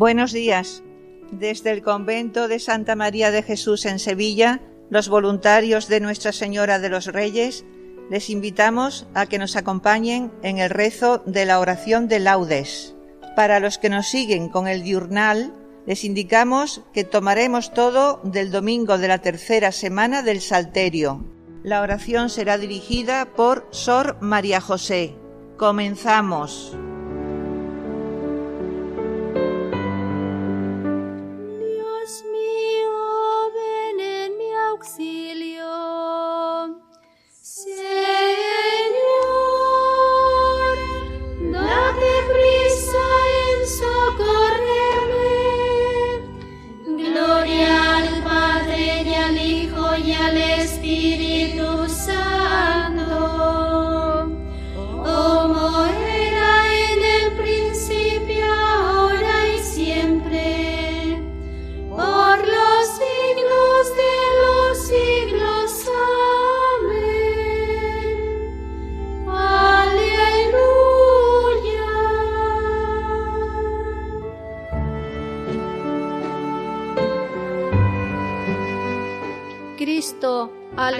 Buenos días. Desde el convento de Santa María de Jesús en Sevilla, los voluntarios de Nuestra Señora de los Reyes, les invitamos a que nos acompañen en el rezo de la oración de laudes. Para los que nos siguen con el diurnal, les indicamos que tomaremos todo del domingo de la tercera semana del Salterio. La oración será dirigida por Sor María José. Comenzamos. Spirit.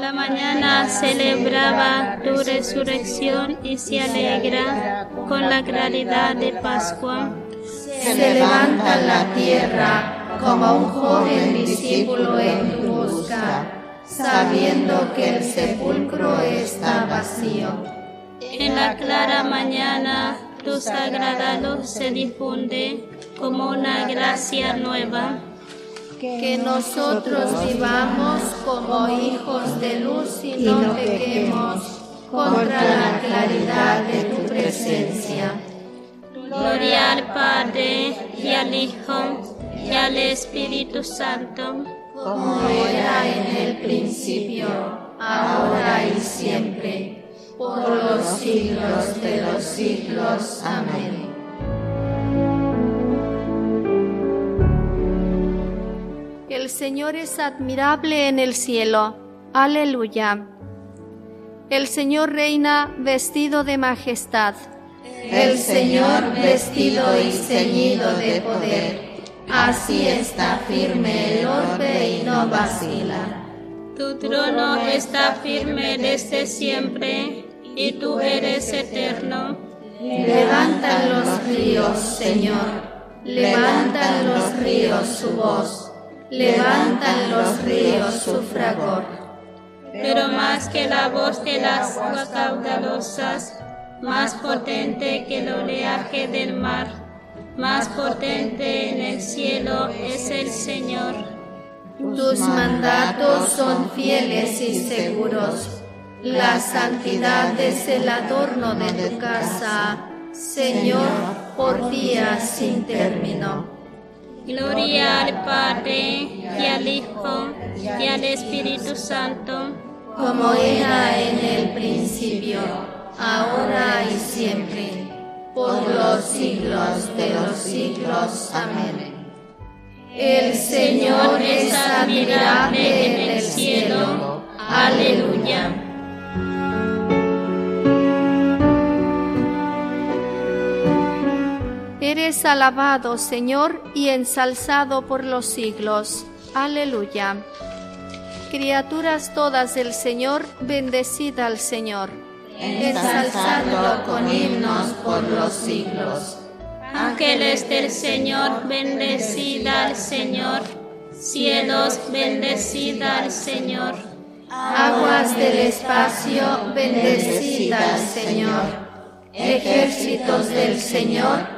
la mañana celebraba tu resurrección y se alegra con la claridad de Pascua. Se levanta la tierra como un joven discípulo en tu busca, sabiendo que el sepulcro está vacío. En la clara mañana tu sagrada luz se difunde como una gracia nueva que nosotros vivamos como hijos de luz y no pequemos contra la claridad de tu presencia. Gloria al Padre y al Hijo y al Espíritu Santo, como era en el principio, ahora y siempre, por los siglos de los siglos. Amén. El Señor es admirable en el cielo. Aleluya. El Señor reina vestido de majestad. El Señor vestido y ceñido de poder. Así está firme el orbe y no vacila. Tu trono está firme desde siempre y tú eres eterno. Levantan los ríos, Señor. Levantan los ríos su voz levantan los ríos su fragor. Pero más que la voz de las aguas caudalosas, más potente que el oleaje del mar, más potente en el cielo es el Señor. Tus mandatos son fieles y seguros. La santidad es el adorno de tu casa, Señor, por días sin término. Gloria al Padre y al Hijo y al Espíritu Santo, como era en el principio, ahora y siempre, por los siglos de los siglos. Amén. El Señor es admirable en el cielo. Aleluya. Eres alabado, Señor, y ensalzado por los siglos. Aleluya. Criaturas todas del Señor, bendecida al Señor. Ensalzadlo con himnos por los siglos. Ángeles del Señor, bendecida al Señor. Cielos, bendecida al Señor. Aguas del espacio, bendecida al Señor. Ejércitos del Señor,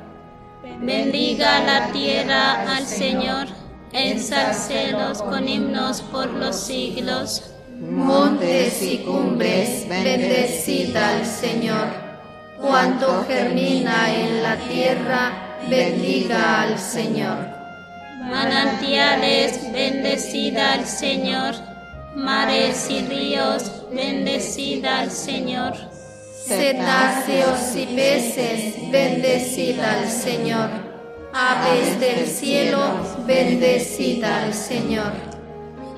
Bendiga la tierra al Señor, ensalcelos con himnos por los siglos. Montes y cumbres, bendecida al Señor. Cuanto germina en la tierra, bendiga al Señor. Manantiales, bendecida al Señor. Mares y ríos, bendecida al Señor. Cetáceos y peces, bendecida al Señor. Aves del cielo, bendecida al Señor.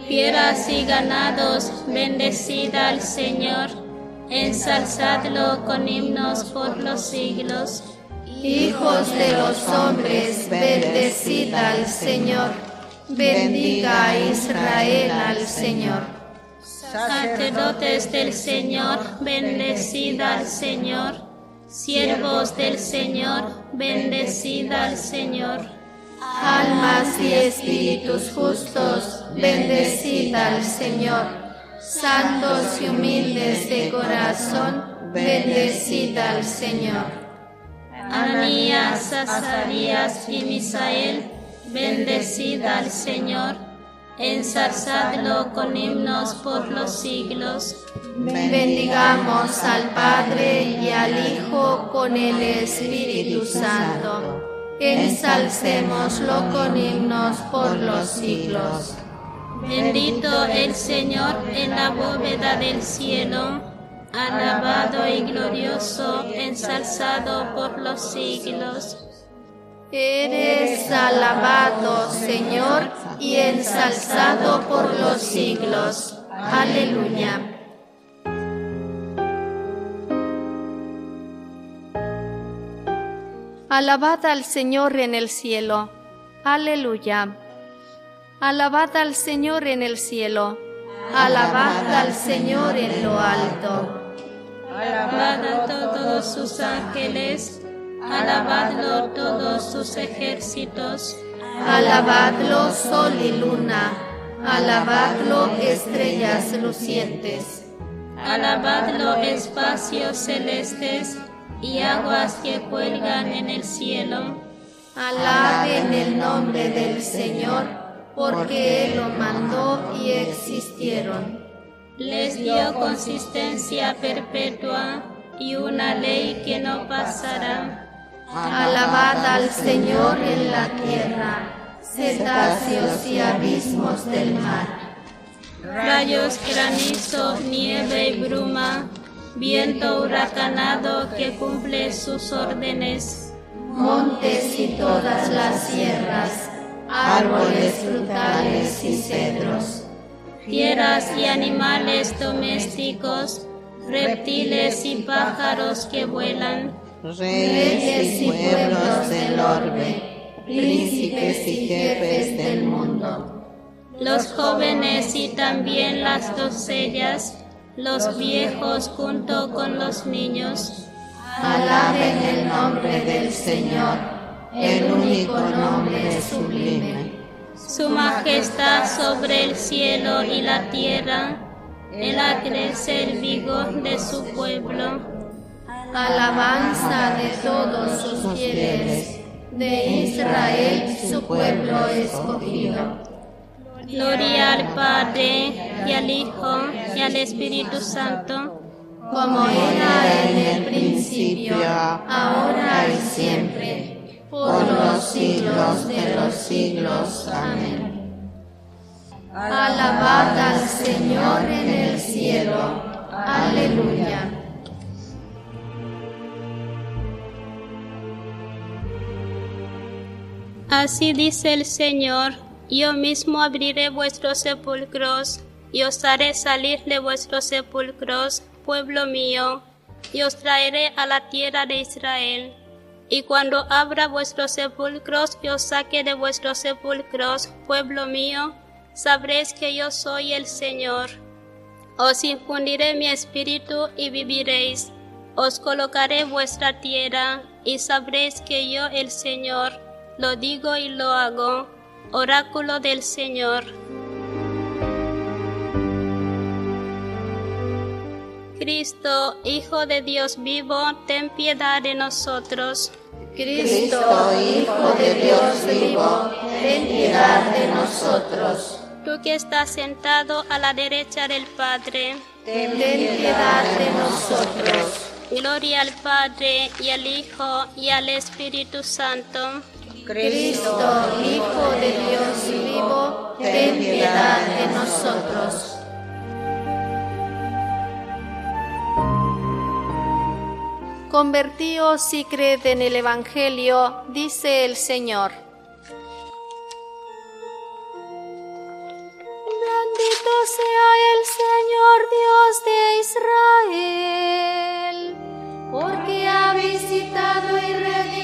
Fieras y ganados, bendecida al Señor. Ensalzadlo con himnos por los siglos. Hijos de los hombres, bendecida al Señor. Bendiga a Israel al Señor. Sacerdotes del Señor, bendecida al Señor. Siervos del Señor, bendecida al Señor. Almas y espíritus justos, bendecida al Señor. Santos y humildes de corazón, bendecida al Señor. Ananías, Azarías y Misael, bendecida al Señor. Ensalzadlo con himnos por los siglos. Bendigamos al Padre y al Hijo con el Espíritu Santo. Ensalcémoslo con himnos por los siglos. Bendito el Señor en la bóveda del cielo, alabado y glorioso, ensalzado por los siglos. Eres alabado, Señor, y ensalzado por los siglos. Aleluya. Alabad al Señor en el cielo. Aleluya. Alabad al Señor en el cielo. Alabad al Señor en lo alto. Alabad a todos sus ángeles, alabadlo todos sus ejércitos. Alabadlo sol y luna, alabadlo estrellas lucientes. Alabadlo espacios celestes y aguas que cuelgan en el cielo. Alaben el nombre del Señor, porque Él lo mandó y existieron. Les dio consistencia perpetua y una ley que no pasará. Alabad al Señor en la tierra, cetáceos y abismos del mar. Rayos, granizo, nieve y bruma, viento huracanado que cumple sus órdenes. Montes y todas las sierras, árboles frutales y cedros. Fieras y animales domésticos, reptiles y pájaros que vuelan. Reyes y pueblos del orbe, príncipes y jefes del mundo. Los jóvenes y también las doncellas, los viejos junto con los niños. Alaben el nombre del Señor, el único nombre sublime. su majestad sobre el cielo y la tierra, él acrece el vigor de su pueblo. Alabanza de todos sus fieles, de Israel su pueblo escogido. Gloria al Padre y al Hijo y al Espíritu Santo, como era en el principio, ahora y siempre, por los siglos de los siglos. Amén. Alabad al Señor en el cielo. Aleluya. Así dice el Señor, yo mismo abriré vuestros sepulcros y os haré salir de vuestros sepulcros, pueblo mío, y os traeré a la tierra de Israel. Y cuando abra vuestros sepulcros y os saque de vuestros sepulcros, pueblo mío, sabréis que yo soy el Señor. Os infundiré mi espíritu y viviréis. Os colocaré vuestra tierra y sabréis que yo el Señor lo digo y lo hago. Oráculo del Señor. Cristo, Hijo de Dios vivo, ten piedad de nosotros. Cristo, Hijo de Dios vivo, ten piedad de nosotros. Tú que estás sentado a la derecha del Padre, ten piedad de nosotros. Gloria al Padre y al Hijo y al Espíritu Santo. Cristo, Hijo de Dios vivo, ten piedad de nosotros. Convertíos y creed en el Evangelio, dice el Señor. Bendito sea el Señor Dios de Israel, porque ha visitado y redimido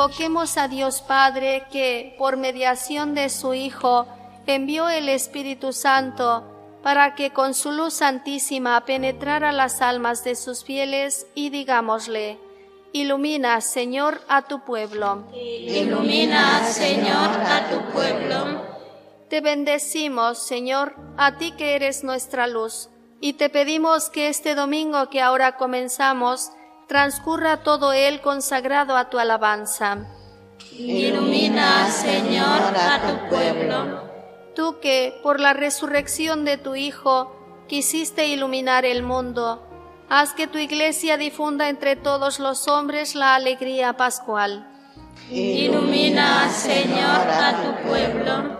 Invoquemos a Dios Padre que, por mediación de su Hijo, envió el Espíritu Santo para que con su luz santísima penetrara las almas de sus fieles y digámosle, Ilumina, Señor, a tu pueblo. Ilumina, Señor, a tu pueblo. Te bendecimos, Señor, a ti que eres nuestra luz, y te pedimos que este domingo que ahora comenzamos transcurra todo él consagrado a tu alabanza. Ilumina, Señor, a tu pueblo. Tú que, por la resurrección de tu Hijo, quisiste iluminar el mundo, haz que tu iglesia difunda entre todos los hombres la alegría pascual. Ilumina, Señor, a tu pueblo.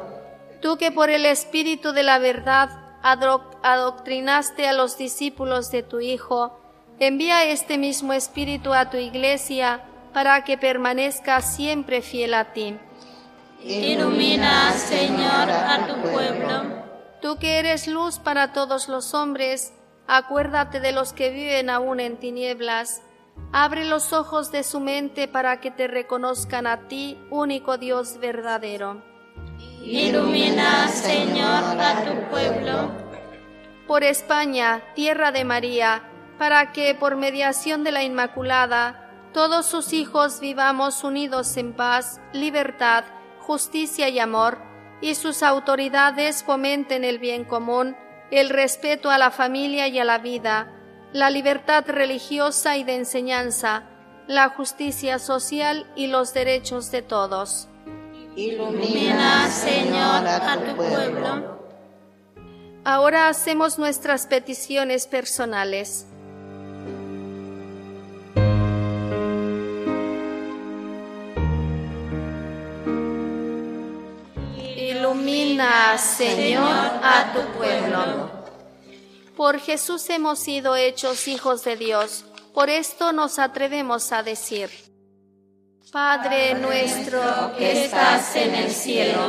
Tú que por el Espíritu de la verdad adoctrinaste a los discípulos de tu Hijo, envía este mismo Espíritu a tu iglesia para que permanezca siempre fiel a ti. Ilumina, Señor, a tu pueblo. Tú que eres luz para todos los hombres, acuérdate de los que viven aún en tinieblas. Abre los ojos de su mente para que te reconozcan a ti, único Dios verdadero. Ilumina, Señor, a tu pueblo. Por España, tierra de María, para que, por mediación de la Inmaculada, todos sus hijos vivamos unidos en paz, libertad, justicia y amor, y sus autoridades fomenten el bien común, el respeto a la familia y a la vida, la libertad religiosa y de enseñanza, la justicia social y los derechos de todos. Ilumina, Señor, a tu pueblo. Ahora hacemos nuestras peticiones personales. Señor, a tu pueblo. Por Jesús hemos sido hechos hijos de Dios. Por esto nos atrevemos a decir, Padre nuestro que estás en el cielo,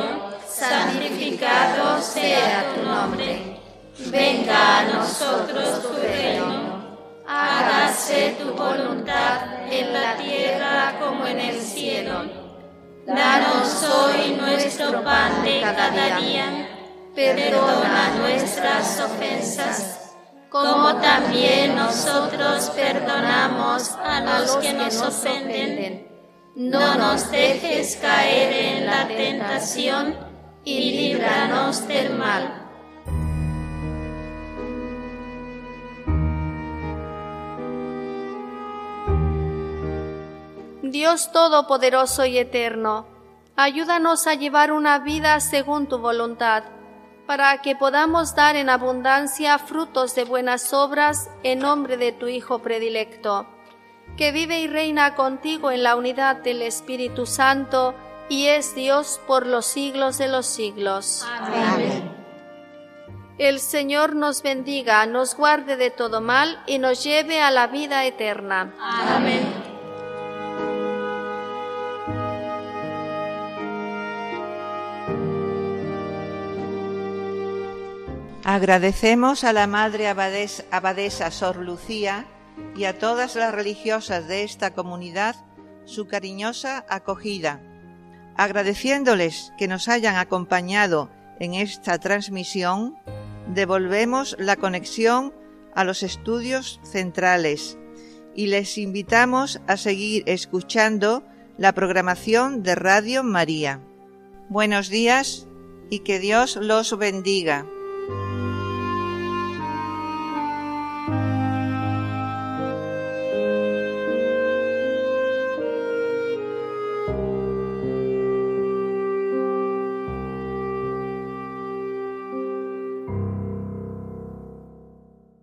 santificado sea tu nombre. Venga a nosotros tu reino. Hágase tu voluntad en la tierra como en el cielo. Danos hoy nuestro pan de cada día. Perdona nuestras ofensas, como también nosotros perdonamos a los que nos ofenden. No nos dejes caer en la tentación y líbranos del mal. Dios Todopoderoso y Eterno, ayúdanos a llevar una vida según tu voluntad, para que podamos dar en abundancia frutos de buenas obras en nombre de tu Hijo predilecto, que vive y reina contigo en la unidad del Espíritu Santo y es Dios por los siglos de los siglos. Amén. El Señor nos bendiga, nos guarde de todo mal y nos lleve a la vida eterna. Amén. Agradecemos a la Madre Abadesa Sor Lucía y a todas las religiosas de esta comunidad su cariñosa acogida, agradeciéndoles que nos hayan acompañado en esta transmisión, devolvemos la conexión a los estudios centrales y les invitamos a seguir escuchando la programación de Radio María. Buenos días y que Dios los bendiga.